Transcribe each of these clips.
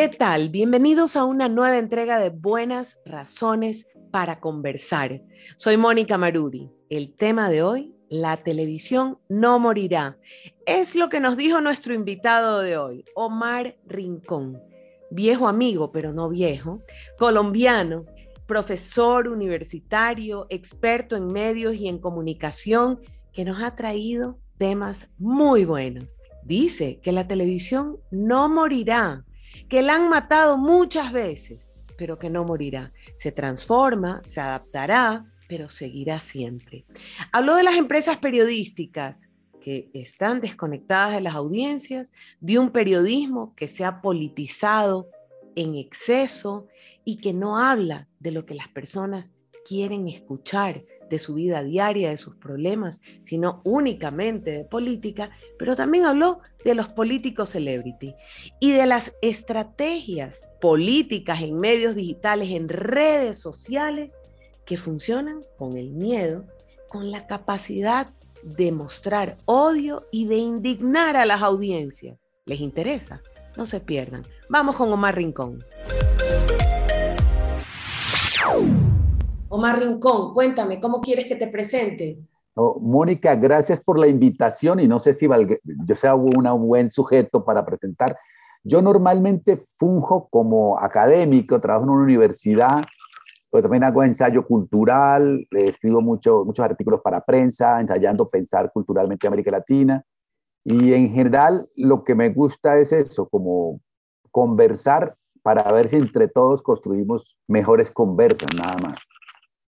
¿Qué tal? Bienvenidos a una nueva entrega de Buenas Razones para Conversar. Soy Mónica Maruri. El tema de hoy, la televisión no morirá. Es lo que nos dijo nuestro invitado de hoy, Omar Rincón, viejo amigo, pero no viejo, colombiano, profesor universitario, experto en medios y en comunicación, que nos ha traído temas muy buenos. Dice que la televisión no morirá que la han matado muchas veces, pero que no morirá. Se transforma, se adaptará, pero seguirá siempre. Habló de las empresas periodísticas que están desconectadas de las audiencias, de un periodismo que se ha politizado en exceso y que no habla de lo que las personas quieren escuchar, de su vida diaria, de sus problemas, sino únicamente de política, pero también habló de los políticos celebrity y de las estrategias políticas en medios digitales, en redes sociales, que funcionan con el miedo, con la capacidad de mostrar odio y de indignar a las audiencias. ¿Les interesa? No se pierdan. Vamos con Omar Rincón. Omar Rincón, cuéntame, ¿cómo quieres que te presente? Oh, Mónica, gracias por la invitación y no sé si yo sea un buen sujeto para presentar. Yo normalmente funjo como académico, trabajo en una universidad, pero también hago ensayo cultural, escribo mucho, muchos artículos para prensa, ensayando pensar culturalmente América Latina. Y en general lo que me gusta es eso, como conversar para ver si entre todos construimos mejores conversas, nada más.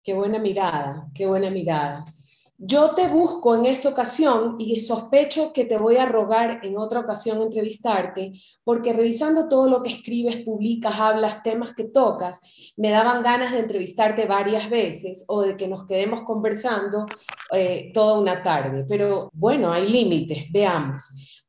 Qué buena mirada, qué buena mirada. Yo te busco en esta ocasión y sospecho que te voy a rogar en otra ocasión entrevistarte, porque revisando todo lo que escribes, publicas, hablas, temas que tocas, me daban ganas de entrevistarte varias veces o de que nos quedemos conversando eh, toda una tarde. Pero bueno, hay límites, veamos.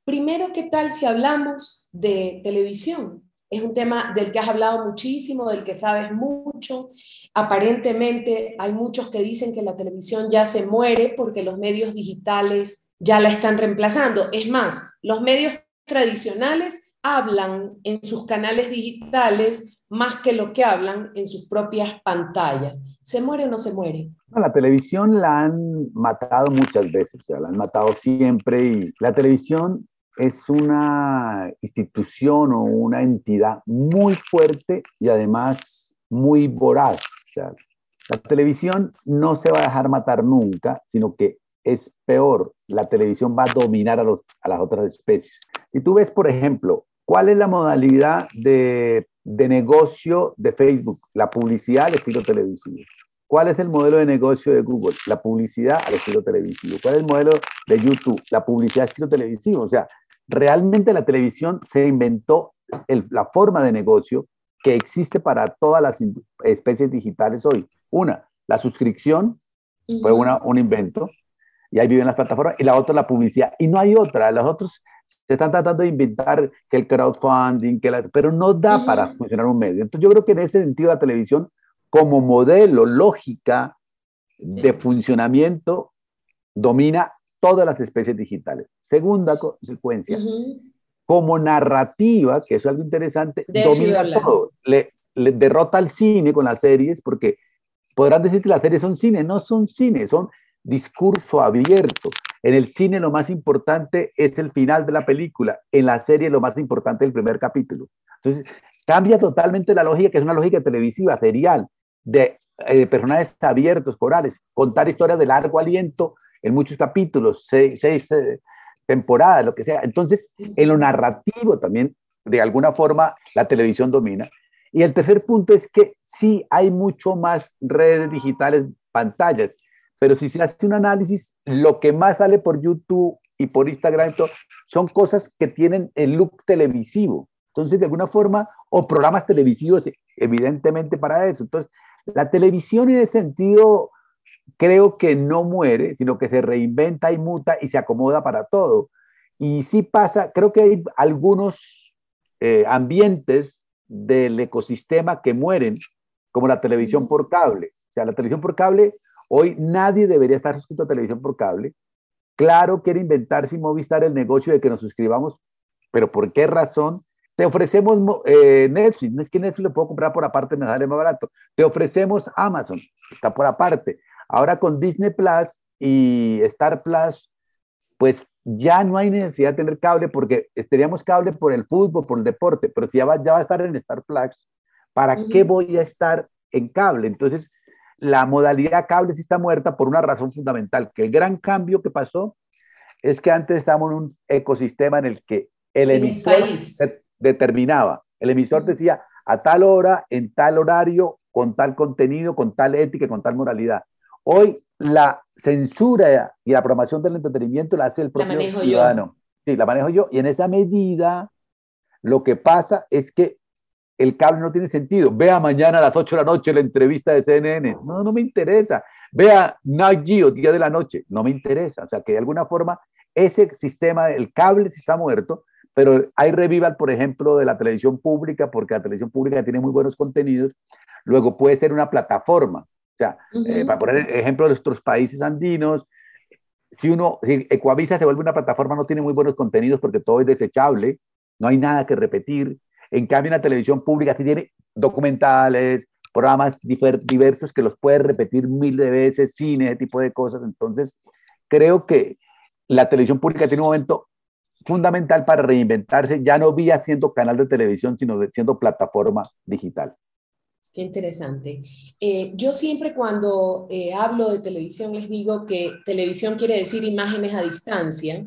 Primero, ¿qué tal si hablamos de televisión? Es un tema del que has hablado muchísimo, del que sabes mucho Aparentemente hay muchos que dicen que la televisión ya se muere porque los medios digitales ya la están reemplazando. Es más, los medios tradicionales hablan en sus canales digitales más que lo que hablan en sus propias pantallas. ¿Se muere o no se muere? la televisión la han matado muchas veces, o sea, la han matado siempre y la televisión es una institución o una entidad muy fuerte y además muy voraz la televisión no se va a dejar matar nunca, sino que es peor, la televisión va a dominar a, las otras especies. Si tú ves, por ejemplo, ¿cuál es la modalidad de, de negocio de Facebook? La publicidad al estilo televisivo. ¿Cuál es el modelo de negocio de Google? La publicidad al estilo televisivo. ¿Cuál es el modelo de YouTube? La publicidad al estilo televisivo. O sea, realmente la televisión se inventó la forma de negocio que existe para todas las especies digitales hoy. Una, la suscripción, fue una, un invento, y ahí viven las plataformas, y la otra la publicidad, y no hay otra, los otros se están tratando de inventar que el crowdfunding, que pero no da para funcionar un medio. Entonces yo creo que en ese sentido la televisión como modelo, lógica de funcionamiento, domina todas las especies digitales. Segunda consecuencia, como narrativa, que es algo interesante, domina todo. Le, derrota al cine con las series, porque podrán decir que las series son cine, no son cine, son discurso abierto. En el cine lo más importante es el final de la película, en la serie lo más importante es el primer capítulo. Entonces, cambia totalmente la lógica, que es una lógica televisiva, serial, de eh, personajes abiertos, corales, contar historias de largo aliento en muchos capítulos, seis, seis eh, temporada, lo que sea. Entonces, en lo narrativo también, de alguna forma, la televisión domina. Y el tercer punto es que sí hay mucho más redes digitales, pantallas, pero si se hace un análisis, lo que más sale por YouTube y por Instagram son cosas que tienen el look televisivo. Entonces, de alguna forma, o programas televisivos, evidentemente para eso. Entonces, la televisión en ese sentido creo que no muere, sino que se reinventa y muta y se acomoda para todo. Y sí pasa, creo que hay algunos eh, ambientes del ecosistema que mueren, como la televisión por cable. O sea, la televisión por cable, hoy nadie debería estar suscrito a televisión por cable. Claro, quiere inventarse y Movistar el negocio de que nos suscribamos, pero ¿por qué razón? te ofrecemos eh, Netflix, no es que Netflix lo puedo comprar por aparte, me sale más barato. Te ofrecemos Amazon, está por aparte. Ahora con Disney Plus y Star Plus, pues ya no hay necesidad de tener cable porque teníamos cable por el fútbol, por el deporte, pero si ya va, ya va a estar en Star Plus, ¿para qué voy a estar en cable? Entonces, la modalidad cable sí está muerta por una razón fundamental, que el gran cambio que pasó es que antes estábamos en un ecosistema en el que el emisor determinaba, el emisor decía a tal hora, en tal horario, con tal contenido, con tal ética, con tal moralidad. Hoy la censura y la programación del entretenimiento la hace el propio ciudadano. Sí, la manejo yo. Y en esa medida, lo que pasa es que el cable no tiene sentido. Vea mañana a las 8 de la noche la entrevista de CNN. No, no me interesa. Vea Night Geo, día de la noche. No me interesa. O sea, que de alguna forma ese sistema, el cable está muerto, pero hay revival, por ejemplo, de la televisión pública, porque la televisión pública tiene muy buenos contenidos. Luego puede ser una plataforma. Sea, eh, para poner ejemplo de nuestros países andinos, si uno, si Ecuavisa se vuelve una plataforma, no tiene muy buenos contenidos porque todo es desechable, no hay nada que repetir. En cambio, en la televisión pública sí tiene documentales, programas diversos que los puede repetir mil de veces, cine, ese tipo de cosas. Entonces, creo que la televisión pública tiene un momento fundamental para reinventarse, ya no vía siendo canal de televisión, sino siendo plataforma digital. Qué interesante. Eh, yo siempre cuando eh, hablo de televisión les digo que televisión quiere decir imágenes a distancia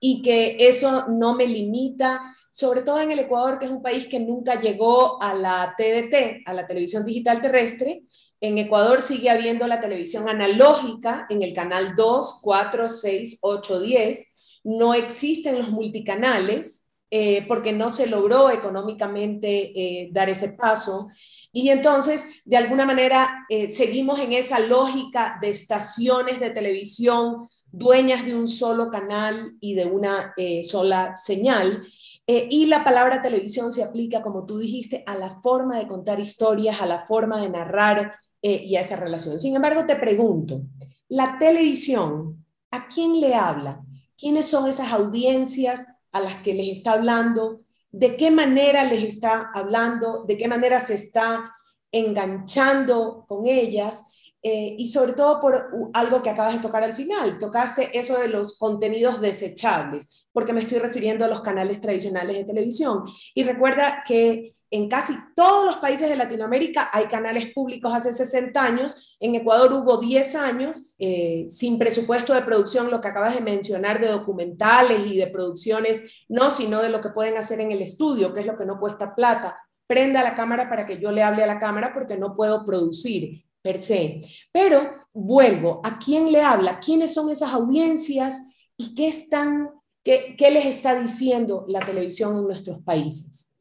y que eso no me limita, sobre todo en el Ecuador, que es un país que nunca llegó a la TDT, a la televisión digital terrestre. En Ecuador sigue habiendo la televisión analógica en el canal 2, 4, 6, 8, 10. No existen los multicanales eh, porque no se logró económicamente dar ese paso. Y entonces, de alguna manera, eh, seguimos en esa lógica de estaciones de televisión dueñas de un solo canal y de una eh, sola señal. Eh, y la palabra televisión se aplica, como tú dijiste, a la forma de contar historias, a la forma de narrar y a esa relación. Sin embargo, te pregunto, la televisión, ¿a quién le habla? ¿Quiénes son esas audiencias a las que les está hablando? De qué manera les está hablando, de qué manera se está enganchando con ellas eh, y sobre todo por algo que acabas de tocar al final, tocaste eso de los contenidos desechables, porque me estoy refiriendo a los canales tradicionales de televisión. Y recuerda que en casi todos los países de Latinoamérica hay canales públicos hace 60 años. En Ecuador hubo 10 años eh, sin presupuesto de producción, lo que acabas de mencionar de documentales y de producciones, no, sino de lo que pueden hacer en el estudio, que es lo que no cuesta plata. Prenda la cámara para que yo le hable a la cámara porque no puedo producir per se. Pero vuelvo, ¿a quién le habla? ¿Quiénes son esas audiencias y qué están, qué, qué les está diciendo la televisión en nuestros países?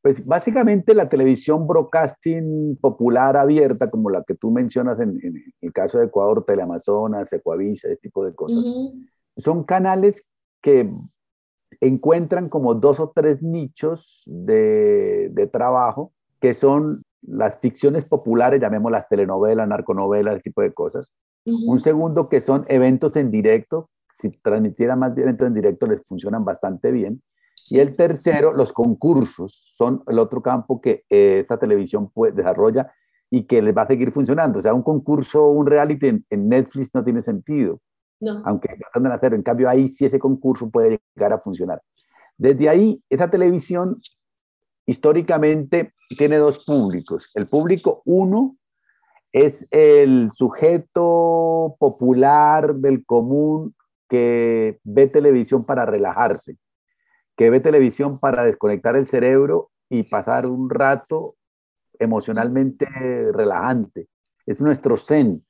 Pues básicamente la televisión broadcasting popular abierta, como la que tú mencionas en, el caso de Ecuador, Teleamazonas, Ecuavisa, ese tipo de cosas, son canales que encuentran como dos o tres nichos de, de, trabajo, que son las ficciones populares, llamémoslas telenovelas, narconovelas, ese tipo de cosas. Un segundo que son eventos en directo, si transmitieran más eventos en directo les funcionan bastante bien. Y el tercero, los concursos, son el otro campo que eh, esta televisión pues, desarrolla y que les va a seguir funcionando. O sea, un concurso, un reality en, Netflix no tiene sentido. No. Aunque tratan de hacerlo. En cambio, ahí sí ese concurso puede llegar a funcionar. Desde ahí, esa televisión históricamente tiene dos públicos. El público uno es el sujeto popular del común que ve televisión para relajarse que ve televisión para desconectar el cerebro y pasar un rato emocionalmente relajante. Es nuestro zen.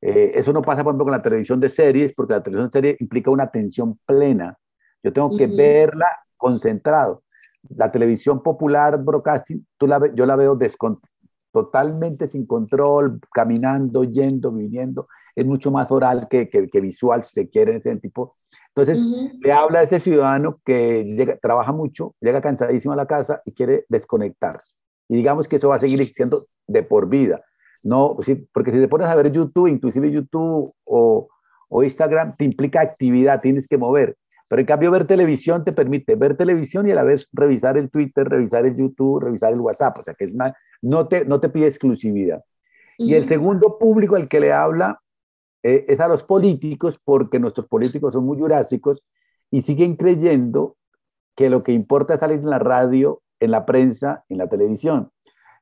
Eh, eso no pasa, por ejemplo, con la televisión de series, porque la televisión de series implica una atención plena. Yo tengo que verla concentrado. La televisión popular, broadcasting, tú la, yo la veo totalmente sin control, caminando, yendo, viniendo. Es mucho más oral que, que, que visual, si se quiere, ese tipo entonces, le habla a ese ciudadano que llega, trabaja mucho, llega cansadísimo a la casa y quiere desconectarse. Y digamos que eso va a seguir existiendo de por vida. No, porque si te pones a ver YouTube, inclusive YouTube o, o Instagram, te implica actividad, tienes que mover. Pero en cambio ver televisión te permite ver televisión y a la vez revisar el Twitter, revisar el YouTube, revisar el WhatsApp. O sea que es una, no, te, no te pide exclusividad. Y el segundo público al que le habla eh, es a los políticos, porque nuestros políticos son muy jurásicos y siguen creyendo que lo que importa es salir en la radio, en la prensa, en la televisión.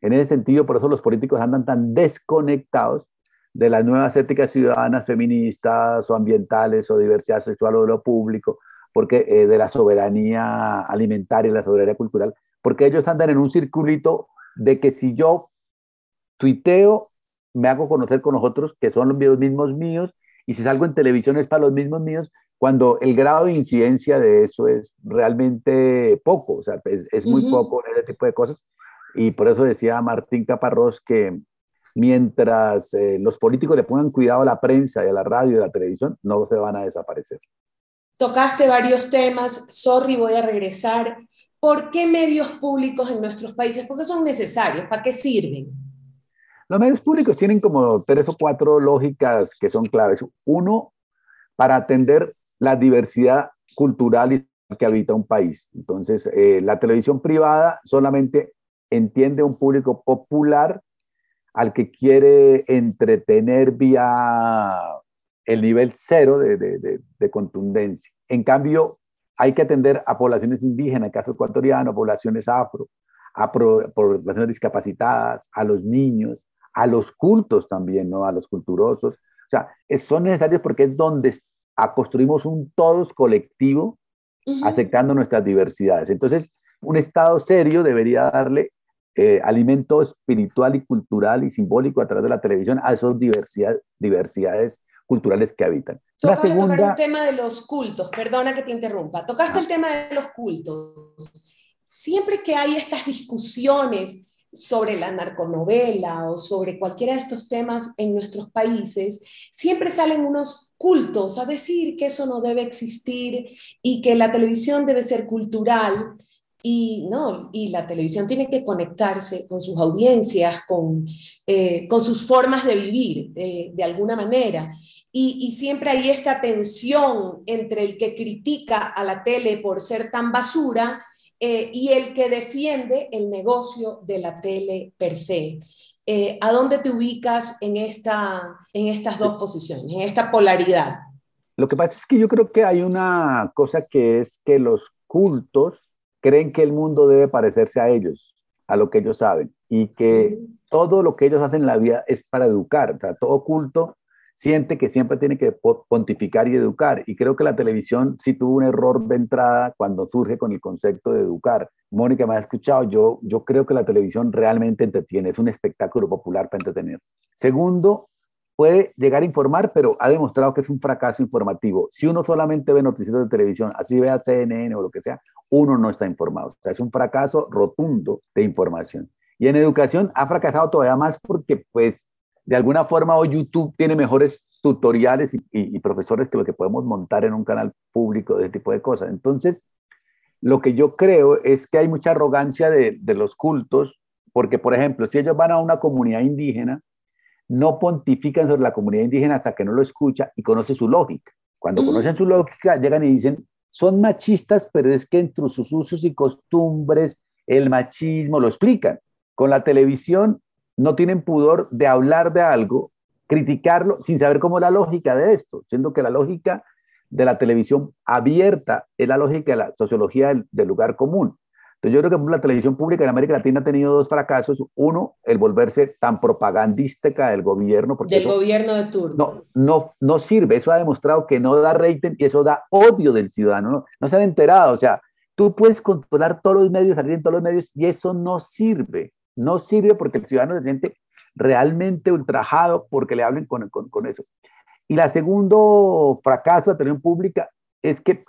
En ese sentido, por eso los políticos andan tan desconectados de las nuevas éticas ciudadanas feministas o ambientales o diversidad sexual o de lo público, porque eh, de la soberanía alimentaria y la soberanía cultural, porque ellos andan en un circulito de que si yo tuiteo, me hago conocer con los otros que son los mismos míos, y si salgo en televisión es para los mismos míos, cuando el grado de incidencia de eso es realmente poco, o sea, es, muy poco en ese tipo de cosas. Y por eso decía Martín Caparrós que mientras eh, los políticos le pongan cuidado a la prensa y a la radio y a la televisión, no se van a desaparecer. Tocaste varios temas, sorry, voy a regresar. ¿Por qué medios públicos en nuestros países? ¿Por qué son necesarios? ¿Para qué sirven? Los medios públicos tienen como tres o cuatro lógicas que son claves. Uno, para atender la diversidad cultural que habita un país. Entonces, eh, la televisión privada solamente entiende un público popular al que quiere entretener vía el nivel cero de, contundencia. En cambio, hay que atender a poblaciones indígenas, caso ecuatoriano, poblaciones afro, a poblaciones discapacitadas, a los niños, a los cultos también, ¿no? A los culturosos. O sea, son necesarios porque es donde construimos un todos colectivo aceptando nuestras diversidades. Entonces, un Estado serio debería darle eh, alimento espiritual y cultural y simbólico a través de la televisión a esas diversidad, diversidades culturales que habitan. la segunda... tocar un tema de los cultos, perdona que te interrumpa. Tocaste el tema de los cultos. Siempre que hay estas discusiones sobre la narconovela o sobre cualquiera de estos temas en nuestros países, siempre salen unos cultos a decir que eso no debe existir y que la televisión debe ser cultural. Y, no, y la televisión tiene que conectarse con sus audiencias, con, eh, con sus formas de vivir, de alguna manera. Y, siempre hay esta tensión entre el que critica a la tele por ser tan basura eh, y el que defiende el negocio de la tele per se. Eh, ¿A dónde te ubicas en, esta, en estas dos posiciones, en esta polaridad? Lo que pasa es que yo creo que hay una cosa que es que los cultos creen que el mundo debe parecerse a ellos, a lo que ellos saben, y que todo lo que ellos hacen en la vida es para educar. O sea, todo culto siente que siempre tiene que pontificar y educar. Y creo que la televisión sí tuvo un error de entrada cuando surge con el concepto de educar. Mónica me ha escuchado, yo, yo creo que la televisión realmente entretiene, es un espectáculo popular para entretener. Segundo, puede llegar a informar, pero ha demostrado que es un fracaso informativo. Si uno solamente ve noticias de televisión, así vea CNN o lo que sea, uno no está informado. O sea, es un fracaso rotundo de información. Y en educación ha fracasado todavía más porque, pues, de alguna forma hoy YouTube tiene mejores tutoriales y, profesores que lo que podemos montar en un canal público de ese tipo de cosas. Entonces, lo que yo creo es que hay mucha arrogancia de, de los cultos, porque, por ejemplo, si ellos van a una comunidad indígena, no pontifican sobre la comunidad indígena hasta que no lo escucha y conoce su lógica. Cuando conocen su lógica, llegan y dicen, son machistas, pero es que entre sus usos y costumbres, el machismo lo explican. Con la televisión no tienen pudor de hablar de algo, criticarlo sin saber cómo es la lógica de esto, siendo que la lógica de la televisión abierta es la lógica de la sociología del lugar común. Entonces yo creo que la televisión pública en América Latina ha tenido dos fracasos. Uno, el volverse tan propagandística del gobierno. Porque del gobierno de turno. No, no, no sirve. Eso ha demostrado que no da rating y eso da odio del ciudadano. No, no se han enterado. O sea, tú puedes controlar todos los medios, salir en todos los medios y eso no sirve. No sirve porque el ciudadano se siente realmente ultrajado porque le hablen con, con, con eso. Y la segundo fracaso de la televisión pública es que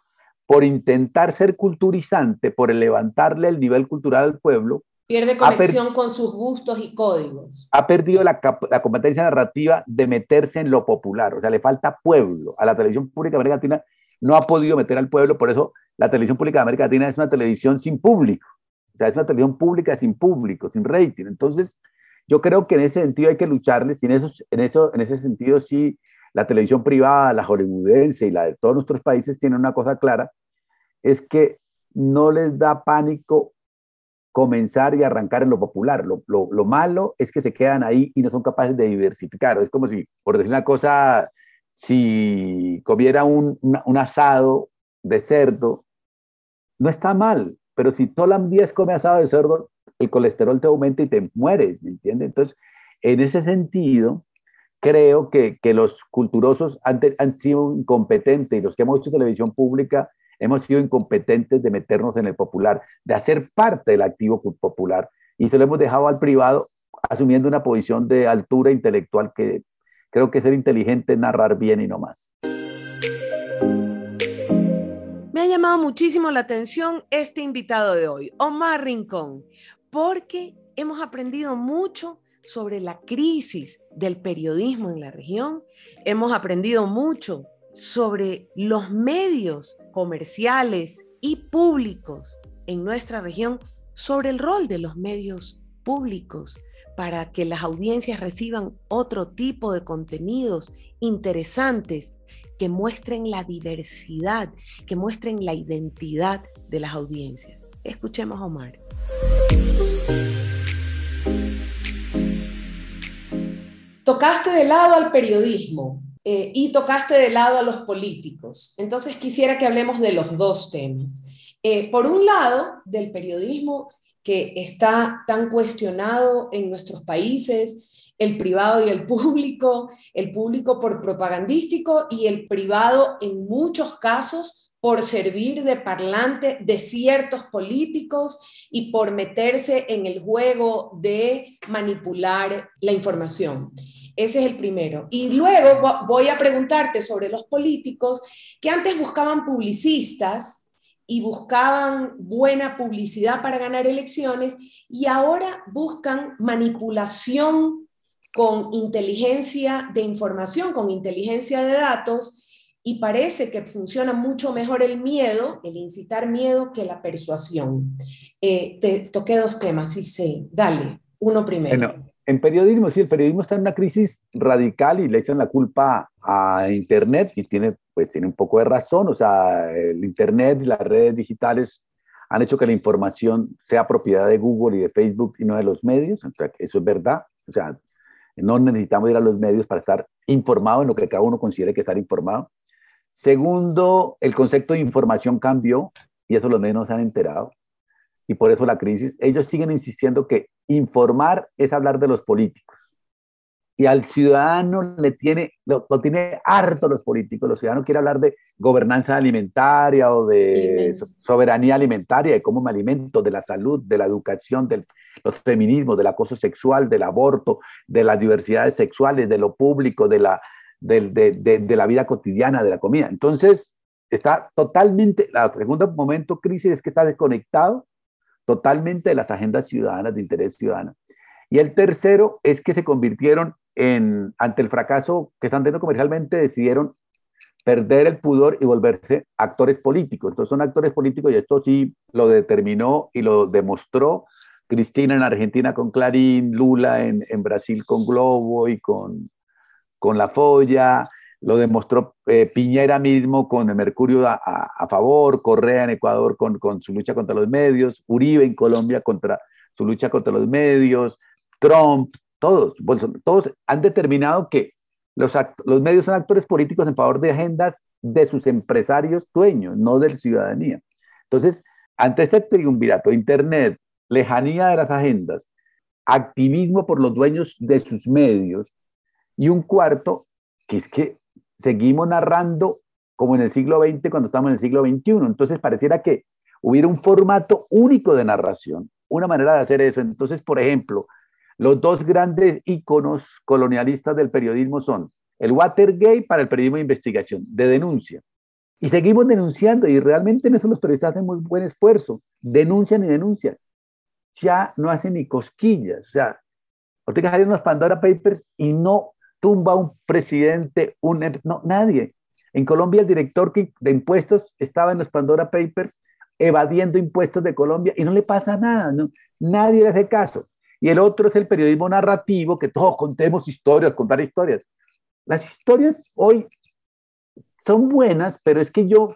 por intentar ser culturizante, por levantarle el nivel cultural al pueblo, pierde conexión con sus gustos y códigos. Ha perdido la, la, competencia narrativa de meterse en lo popular, o sea, le falta pueblo. A la televisión pública de América Latina no ha podido meter al pueblo, por eso la televisión pública de América Latina es una televisión sin público, o sea, es una televisión pública sin público, sin rating. Entonces, yo creo que en ese sentido hay que lucharles, y en, en, eso, en ese sentido sí la televisión privada, la hollywoodense y la de todos nuestros países tienen una cosa clara, es que no les da pánico comenzar y arrancar en lo popular. Lo, lo, malo es que se quedan ahí y no son capaces de diversificar. Es como si, por decir una cosa, si comiera un, un asado de cerdo, no está mal, pero si los días come asado de cerdo, el colesterol te aumenta y te mueres, ¿me entiendes? Entonces, en ese sentido, creo que, los culturosos han, sido incompetentes y los que hemos hecho televisión pública hemos sido incompetentes de meternos en el popular, de hacer parte del activo popular y se lo hemos dejado al privado asumiendo una posición de altura intelectual que creo que ser inteligente narrar bien y no más. Me ha llamado muchísimo la atención este invitado de hoy, Omar Rincón, porque hemos aprendido mucho sobre la crisis del periodismo en la región, hemos aprendido mucho sobre los medios comerciales y públicos en nuestra región, sobre el rol de los medios públicos para que las audiencias reciban otro tipo de contenidos interesantes que muestren la diversidad, que muestren la identidad de las audiencias. Escuchemos a Omar. Tocaste de lado al periodismo eh, y tocaste de lado a los políticos. Entonces quisiera que hablemos de los dos temas. Eh, por un lado, del periodismo que está tan cuestionado en nuestros países, el privado y el público, el público por propagandístico y el privado en muchos casos por servir de parlante de ciertos políticos y por meterse en el juego de manipular la información. Ese es el primero. Y luego voy a preguntarte sobre los políticos que antes buscaban publicistas y buscaban buena publicidad para ganar elecciones y ahora buscan manipulación con inteligencia de información, con inteligencia de datos y parece que funciona mucho mejor el miedo, el incitar miedo, que la persuasión. Eh, te toqué dos temas, y sé, dale, uno primero. Bueno, en periodismo, sí, el periodismo está en una crisis radical y le echan la culpa a Internet y tiene, pues, tiene un poco de razón, o sea, el Internet y las redes digitales han hecho que la información sea propiedad de Google y de Facebook y no de los medios, eso es verdad, o sea, no necesitamos ir a los medios para estar informado en lo que cada uno considere que estar informado. Segundo, el concepto de información cambió y eso los medios no se han enterado. Y por eso la crisis. Ellos siguen insistiendo que informar es hablar de los políticos. Y al ciudadano le tiene, lo, tiene harto los políticos. Los ciudadanos quieren hablar de gobernanza alimentaria o de soberanía alimentaria, de cómo me alimento, de la salud, de la educación, de los feminismos, del acoso sexual, del aborto, de las diversidades sexuales, de lo público, de la de, la vida cotidiana, de la comida. Entonces, está totalmente, el segundo momento crisis es que está desconectado totalmente de las agendas ciudadanas, de interés ciudadano. Y el tercero es que se convirtieron en, ante el fracaso que están teniendo comercialmente, decidieron perder el pudor y volverse actores políticos. Entonces son actores políticos y esto sí lo determinó y lo demostró Cristina en Argentina con Clarín, Lula en, en Brasil con Globo y con, con la folla, lo demostró eh, Piñera mismo con el Mercurio a, favor, Correa en Ecuador con, con, su lucha contra los medios, Uribe en Colombia contra su lucha contra los medios, Trump, todos, todos han determinado que los, los medios son actores políticos en favor de agendas de sus empresarios dueños, no de la ciudadanía. Entonces, ante este triunvirato, Internet, lejanía de las agendas, activismo por los dueños de sus medios, y un cuarto, que es que seguimos narrando como en el siglo XX cuando estamos en el siglo XXI. Entonces pareciera que hubiera un formato único de narración, una manera de hacer eso. Entonces, por ejemplo, los dos grandes iconos colonialistas del periodismo son el Watergate para el periodismo de investigación, de denuncia. Y seguimos denunciando y realmente en eso los periodistas hacen muy buen esfuerzo. Denuncian y denuncian. Ya no hacen ni cosquillas. O sea, Ortega salieron los Pandora Papers y no tumba un presidente, un, no, nadie. En Colombia el director de impuestos estaba en los Pandora Papers evadiendo impuestos de Colombia y no le pasa nada, ¿no? nadie le hace caso. Y el otro es el periodismo narrativo, que todos contemos historias, contar historias. Las historias hoy son buenas, pero es que yo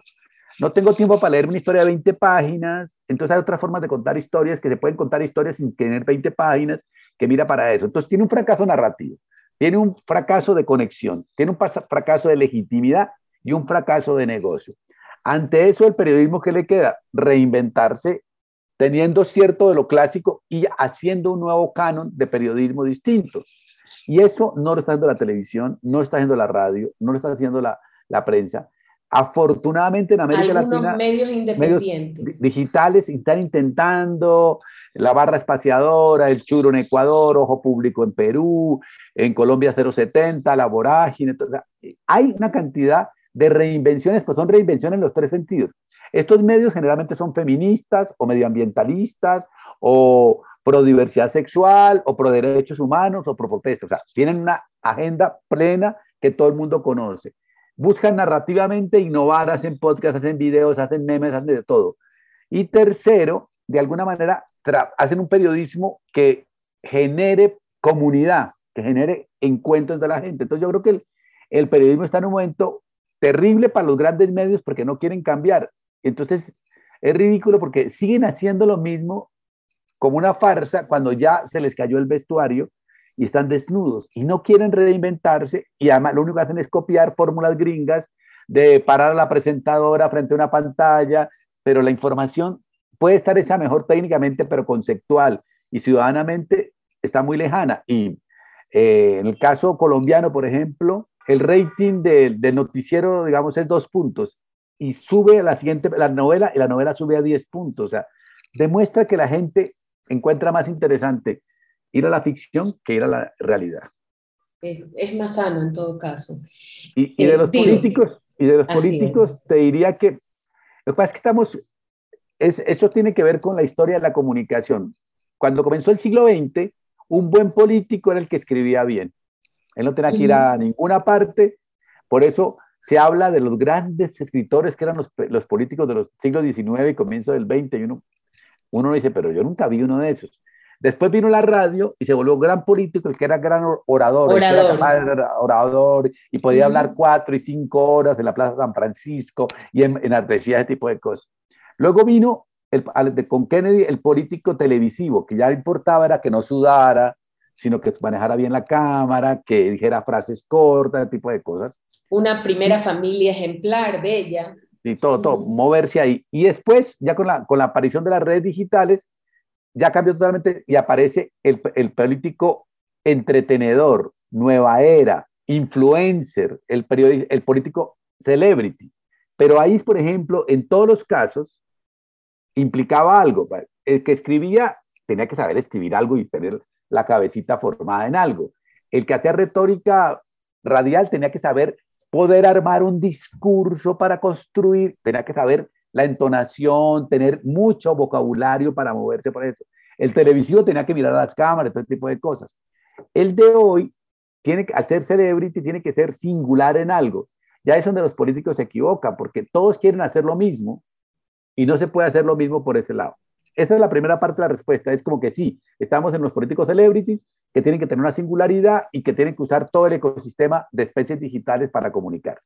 no tengo tiempo para leer una historia de 20 páginas, entonces hay otras formas de contar historias que se pueden contar historias sin tener 20 páginas, que mira para eso. Entonces tiene un fracaso narrativo, tiene un fracaso de conexión, tiene un fracaso de legitimidad y un fracaso de negocio. Ante eso, el periodismo que le queda, reinventarse, teniendo cierto de lo clásico y haciendo un nuevo canon de periodismo distinto. Y eso no lo está haciendo la televisión, no lo está haciendo la radio, no lo está haciendo la, la prensa. Afortunadamente en América Algunos Latina, medios independientes. medios digitales están intentando la barra espaciadora, el churo en Ecuador, Ojo Público en Perú, en Colombia 070, la vorágine. hay una cantidad de reinvenciones, pues son reinvenciones en los tres sentidos. Estos medios generalmente son feministas o medioambientalistas o pro diversidad sexual o pro derechos humanos o pro protesta. O sea, tienen una agenda plena que todo el mundo conoce buscan narrativamente innovar, hacen podcasts, hacen videos, hacen memes, hacen de todo. Y tercero, de alguna manera, hacen un periodismo que genere comunidad, que genere encuentros de la gente. Entonces yo creo que el, el periodismo está en un momento terrible para los grandes medios porque no quieren cambiar. Entonces es ridículo porque siguen haciendo lo mismo como una farsa cuando ya se les cayó el vestuario y están desnudos y no quieren reinventarse y además lo único que hacen es copiar fórmulas gringas de parar a la presentadora frente a una pantalla, pero la información puede estar hecha mejor técnicamente, pero conceptual y ciudadanamente está muy lejana. Y eh, en el caso colombiano, por ejemplo, el rating del noticiero, digamos, es dos puntos y sube a la siguiente, la novela, y la novela sube a diez puntos. O sea, demuestra que la gente encuentra más interesante ir a la ficción que ir a la realidad. Es, más sano en todo caso. Y, de los políticos, y de los políticos te diría que lo que pasa es que estamos, es, eso tiene que ver con la historia de la comunicación. Cuando comenzó el siglo XX, un buen político era el que escribía bien. Él no tenía que ir a ninguna parte, por eso se habla de los grandes escritores que eran los, los políticos de los siglos XIX y comienzo del XX, y uno, uno dice, pero yo nunca vi uno de esos. Después vino la radio y se volvió gran político, el que era gran orador, orador, orador y podía hablar cuatro y cinco horas en la Plaza San Francisco y en, en ese tipo de cosas. Luego vino el, con Kennedy el político televisivo, que ya importaba era que no sudara, sino que manejara bien la cámara, que dijera frases cortas, ese tipo de cosas. Una primera familia ejemplar, bella. Y todo, todo, moverse ahí. Y después, ya con la, con la aparición de las redes digitales, ya cambió totalmente y aparece el, el político entretenedor, nueva era, influencer, el, el político celebrity. Pero ahí, por ejemplo, en todos los casos, implicaba algo. El que escribía tenía que saber escribir algo y tener la cabecita formada en algo. El que hacía retórica radial tenía que saber poder armar un discurso para construir, tenía que saber la entonación, tener mucho vocabulario para moverse por eso. El televisivo tenía que mirar las cámaras, todo tipo de cosas. El de hoy, tiene que, ser celebrity, tiene que ser singular en algo. Ya es donde los políticos se equivocan, porque todos quieren hacer lo mismo y no se puede hacer lo mismo por ese lado. Esa es la primera parte de la respuesta. Es como que sí, estamos en los políticos celebrities que tienen que tener una singularidad y que tienen que usar todo el ecosistema de especies digitales para comunicarse.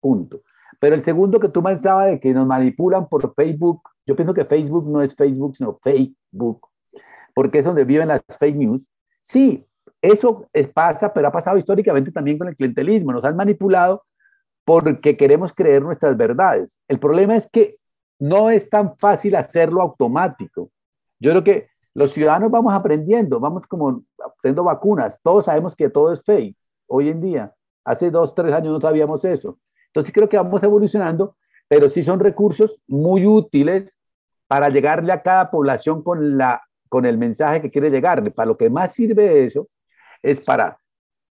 Punto. Pero el segundo que tú mencionabas de que nos manipulan por Facebook, yo pienso que Facebook no es Facebook, sino Facebook, porque es donde viven las fake news. Sí, eso pasa, pero ha pasado históricamente también con el clientelismo. Nos han manipulado porque queremos creer nuestras verdades. El problema es que no es tan fácil hacerlo automático. Yo creo que los ciudadanos vamos aprendiendo, vamos como haciendo vacunas. Todos sabemos que todo es fake hoy en día. Hace dos, tres años no sabíamos eso. Entonces creo que vamos evolucionando, pero sí son recursos muy útiles para llegarle a cada población con, la, con el mensaje que quiere llegarle. Para lo que más sirve eso es para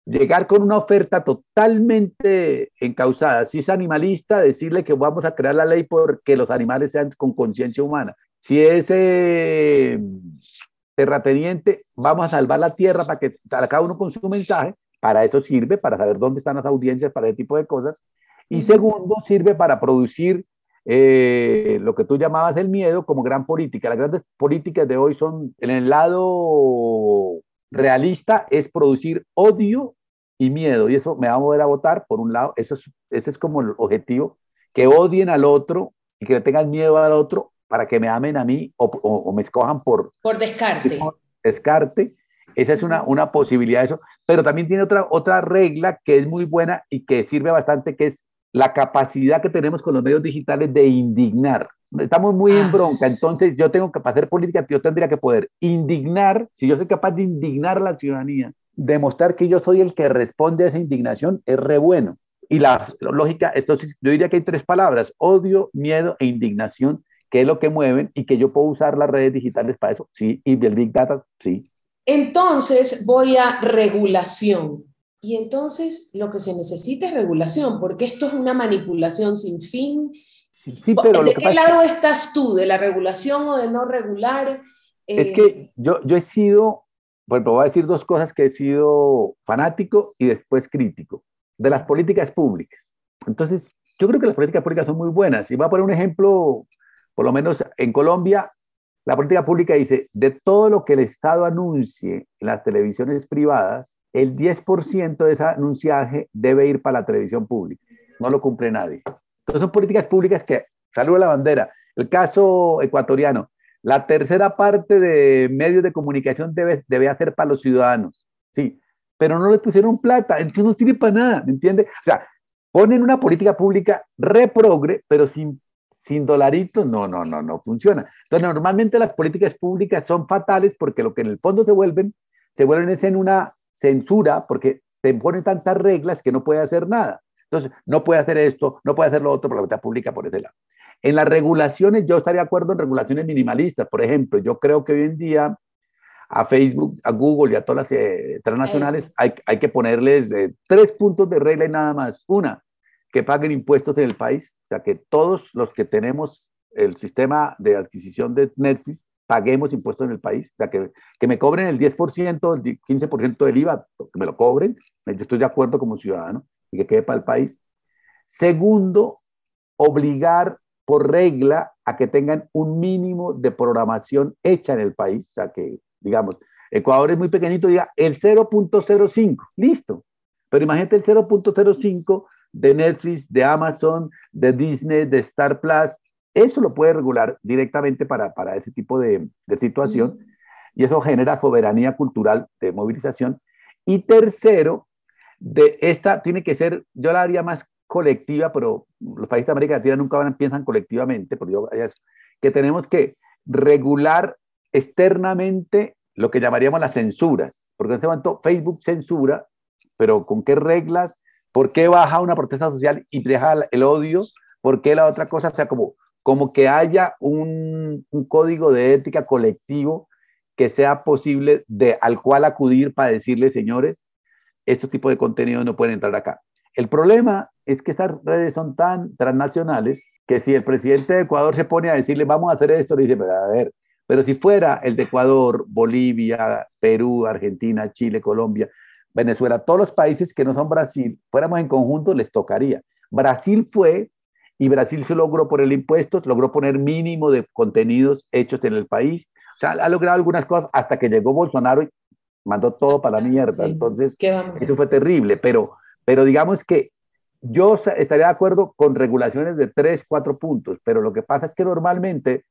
llegar con una oferta totalmente encausada. Si es animalista, decirle que vamos a crear la ley porque los animales sean con conciencia humana. Si es eh, terrateniente, vamos a salvar la tierra para que cada uno con su mensaje. Para eso sirve, para saber dónde están las audiencias, para ese tipo de cosas. Y segundo, sirve para producir eh, lo que tú llamabas el miedo como gran política. Las grandes políticas de hoy son, en el lado realista, es producir odio y miedo. Y eso me va a mover a votar, por un lado, eso es, ese es como el objetivo, que odien al otro y que le tengan miedo al otro para que me amen a mí o, me escojan por... Por descarte. descarte. Esa es una, una posibilidad de eso. Pero también tiene otra, otra regla que es muy buena y que sirve bastante, que es la capacidad que tenemos con los medios digitales de indignar. Estamos muy en bronca, entonces yo tengo que hacer política, yo tendría que poder indignar, si yo soy capaz de indignar a la ciudadanía, demostrar que yo soy el que responde a esa indignación, es re bueno. Y la, lógica, esto, yo diría que hay tres palabras, odio, miedo e indignación, que es lo que mueven y que yo puedo usar las redes digitales para eso, sí, y el Big Data, sí. Entonces voy a regulación. Y entonces lo que se necesita es regulación, porque esto es una manipulación sin fin. Sí, pero ¿De qué lado estás tú? ¿De la regulación o de no regular? Es que eh, yo, yo he sido, bueno, voy a decir dos cosas que he sido fanático y después crítico, de las políticas públicas. Entonces, yo creo que las políticas públicas son muy buenas. Y voy a poner un ejemplo, por lo menos en Colombia, la política pública dice, de todo lo que el Estado anuncie en las televisiones privadas, el 10% de ese anunciaje debe ir para la televisión pública. No lo cumple nadie. Entonces son políticas públicas que saluda la bandera. El caso ecuatoriano, la tercera parte de medios de comunicación debe, debe hacer para los ciudadanos. Sí, pero no le pusieron plata, entonces no sirve para nada, ¿me entiende? O sea, ponen una política pública reprogre, pero sin, sin dolaritos, no, no, no, no funciona. Entonces, normalmente las políticas públicas son fatales porque lo que en el fondo se vuelven, se vuelven es en una censura porque te ponen tantas reglas que no puede hacer nada. Entonces, no puede hacer esto, no puede hacer lo otro por la verdad pública por ese lado. En las regulaciones, yo estaría de acuerdo en regulaciones minimalistas. Por ejemplo, yo creo que hoy en día a Facebook, a Google y a todas las eh, transnacionales hay, hay, que ponerles eh, tres puntos de regla y nada más. Una, que paguen impuestos en el país, o sea, que todos los que tenemos el sistema de adquisición de Netflix paguemos impuestos en el país, o sea, que, que me cobren el 10%, el 15% del IVA, que me lo cobren, yo estoy de acuerdo como ciudadano y que quede para el país. Segundo, obligar por regla a que tengan un mínimo de programación hecha en el país, o sea, que, digamos, Ecuador es muy pequeñito, diga el 0.05, listo. Pero imagínate el 0.05 de Netflix, de Amazon, de Disney, de Star Plus, eso lo puede regular directamente para, para ese tipo de, de situación y eso genera soberanía cultural de movilización. Y tercero, de esta tiene que ser, yo la haría más colectiva, pero los países de América Latina nunca van, piensan colectivamente, porque yo, que tenemos que regular externamente lo que llamaríamos las censuras, porque en este momento Facebook censura, pero ¿con qué reglas? ¿Por qué baja una protesta social y deja el odio? ¿Por qué la otra cosa? O sea, como como que haya un, código de ética colectivo que sea posible de, al cual acudir para decirle, señores, este tipo de contenido no pueden entrar acá. El problema es que estas redes son tan transnacionales que si el presidente de Ecuador se pone a decirle, vamos a hacer esto, le dice, pero a ver, pero si fuera el de Ecuador, Bolivia, Perú, Argentina, Chile, Colombia, Venezuela, todos los países que no son Brasil, fuéramos en conjunto, les tocaría. Brasil fue y Brasil se logró por el impuesto, logró poner mínimo de contenidos hechos en el país. O sea, ha logrado algunas cosas hasta que llegó Bolsonaro y mandó todo para la mierda. Entonces, eso fue terrible. Pero, pero digamos que yo estaría de acuerdo con regulaciones de tres, cuatro puntos, pero lo que pasa es que normalmente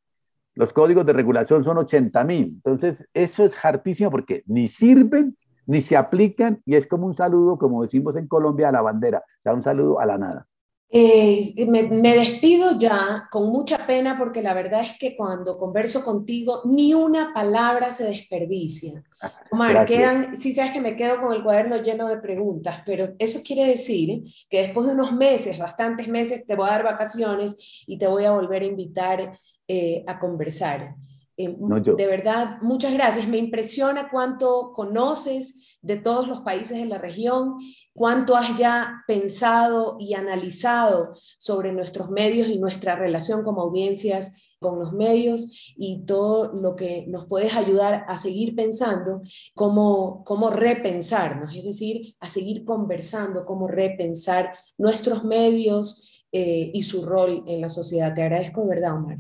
los códigos de regulación son 80 mil. Entonces, eso es hartísimo porque ni sirven, ni se aplican y es como un saludo, como decimos en Colombia, a la bandera, o sea, un saludo a la nada. Eh, me, despido ya con mucha pena porque la verdad es que cuando converso contigo ni una palabra se desperdicia. Omar, quedan, sí sabes que me quedo con el cuaderno lleno de preguntas, pero eso quiere decir que después de unos meses, bastantes meses, te voy a dar vacaciones y te voy a volver a invitar eh, a conversar. Eh, de verdad, muchas gracias. Me impresiona cuánto conoces de todos los países de la región, cuánto has ya pensado y analizado sobre nuestros medios y nuestra relación como audiencias con los medios y todo lo que nos puedes ayudar a seguir pensando, cómo, cómo repensarnos, es decir, a seguir conversando, cómo repensar nuestros medios eh, y su rol en la sociedad. Te agradezco, ¿verdad, Omar?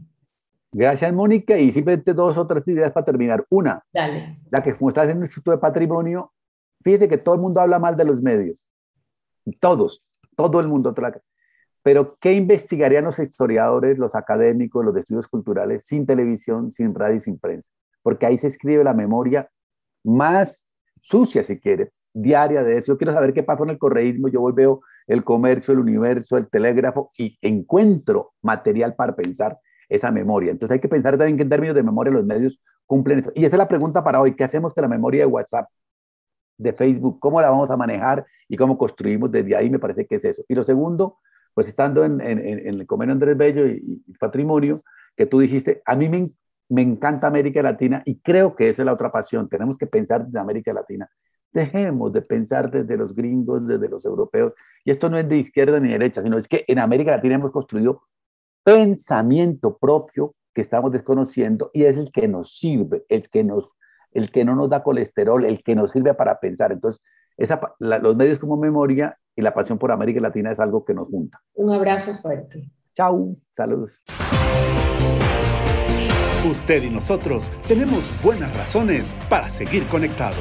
Gracias, Mónica. Y simplemente dos o tres ideas para terminar. Una, Dale. la que como estás en el Instituto de Patrimonio, fíjese que todo el mundo habla mal de los medios. Todos, todo el mundo. Pero ¿qué investigarían los historiadores, los académicos, los de estudios culturales sin televisión, sin radio y sin prensa? Porque ahí se escribe la memoria más sucia, si quiere, diaria de eso. Yo quiero saber qué pasó en el correísmo. Yo voy, veo el comercio, el universo, el telégrafo y encuentro material para pensar esa memoria. Entonces hay que pensar también que en términos de memoria los medios cumplen esto. Y esa es la pregunta para hoy. ¿Qué hacemos con la memoria de WhatsApp, de Facebook? ¿Cómo la vamos a manejar y cómo construimos desde ahí? Me parece que es eso. Y lo segundo, pues estando en, el convenio Andrés Bello y, Patrimonio, que tú dijiste, a mí me, me encanta América Latina y creo que esa es la otra pasión. Tenemos que pensar desde América Latina. Dejemos de pensar desde los gringos, desde los europeos. Y esto no es de izquierda ni derecha, sino es que en América Latina hemos construido pensamiento propio que estamos desconociendo y es el que nos sirve, el que, nos, el que no nos da colesterol, el que nos sirve para pensar. Entonces, esa, los medios como memoria y la pasión por América Latina es algo que nos junta. Un abrazo fuerte. Chao, saludos. Usted y nosotros tenemos buenas razones para seguir conectados.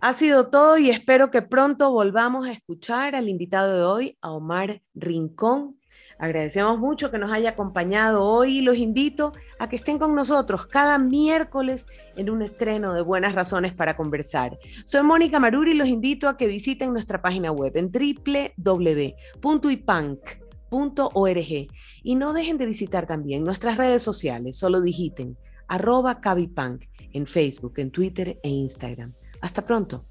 Ha sido todo y espero que pronto volvamos a escuchar al invitado de hoy, a Omar Rincón, Agradecemos mucho que nos haya acompañado hoy y los invito a que estén con nosotros cada miércoles en un estreno de Buenas Razones para Conversar. Soy Mónica Maruri y los invito a que visiten nuestra página web en www.ipank.org y no dejen de visitar también nuestras redes sociales, solo digiten arroba en Facebook, en Twitter e Instagram. Hasta pronto.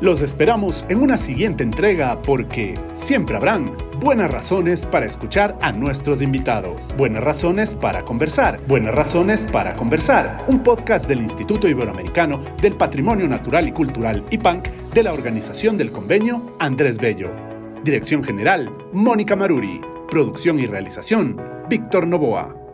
Los esperamos en una siguiente entrega porque siempre habrán buenas razones para escuchar a nuestros invitados, buenas razones para conversar, buenas razones para conversar, un podcast del Instituto Iberoamericano del Patrimonio Natural y Cultural IPANC de la Organización del Convenio Andrés Bello. Dirección General, Mónica Maruri. Producción y realización, Víctor Novoa.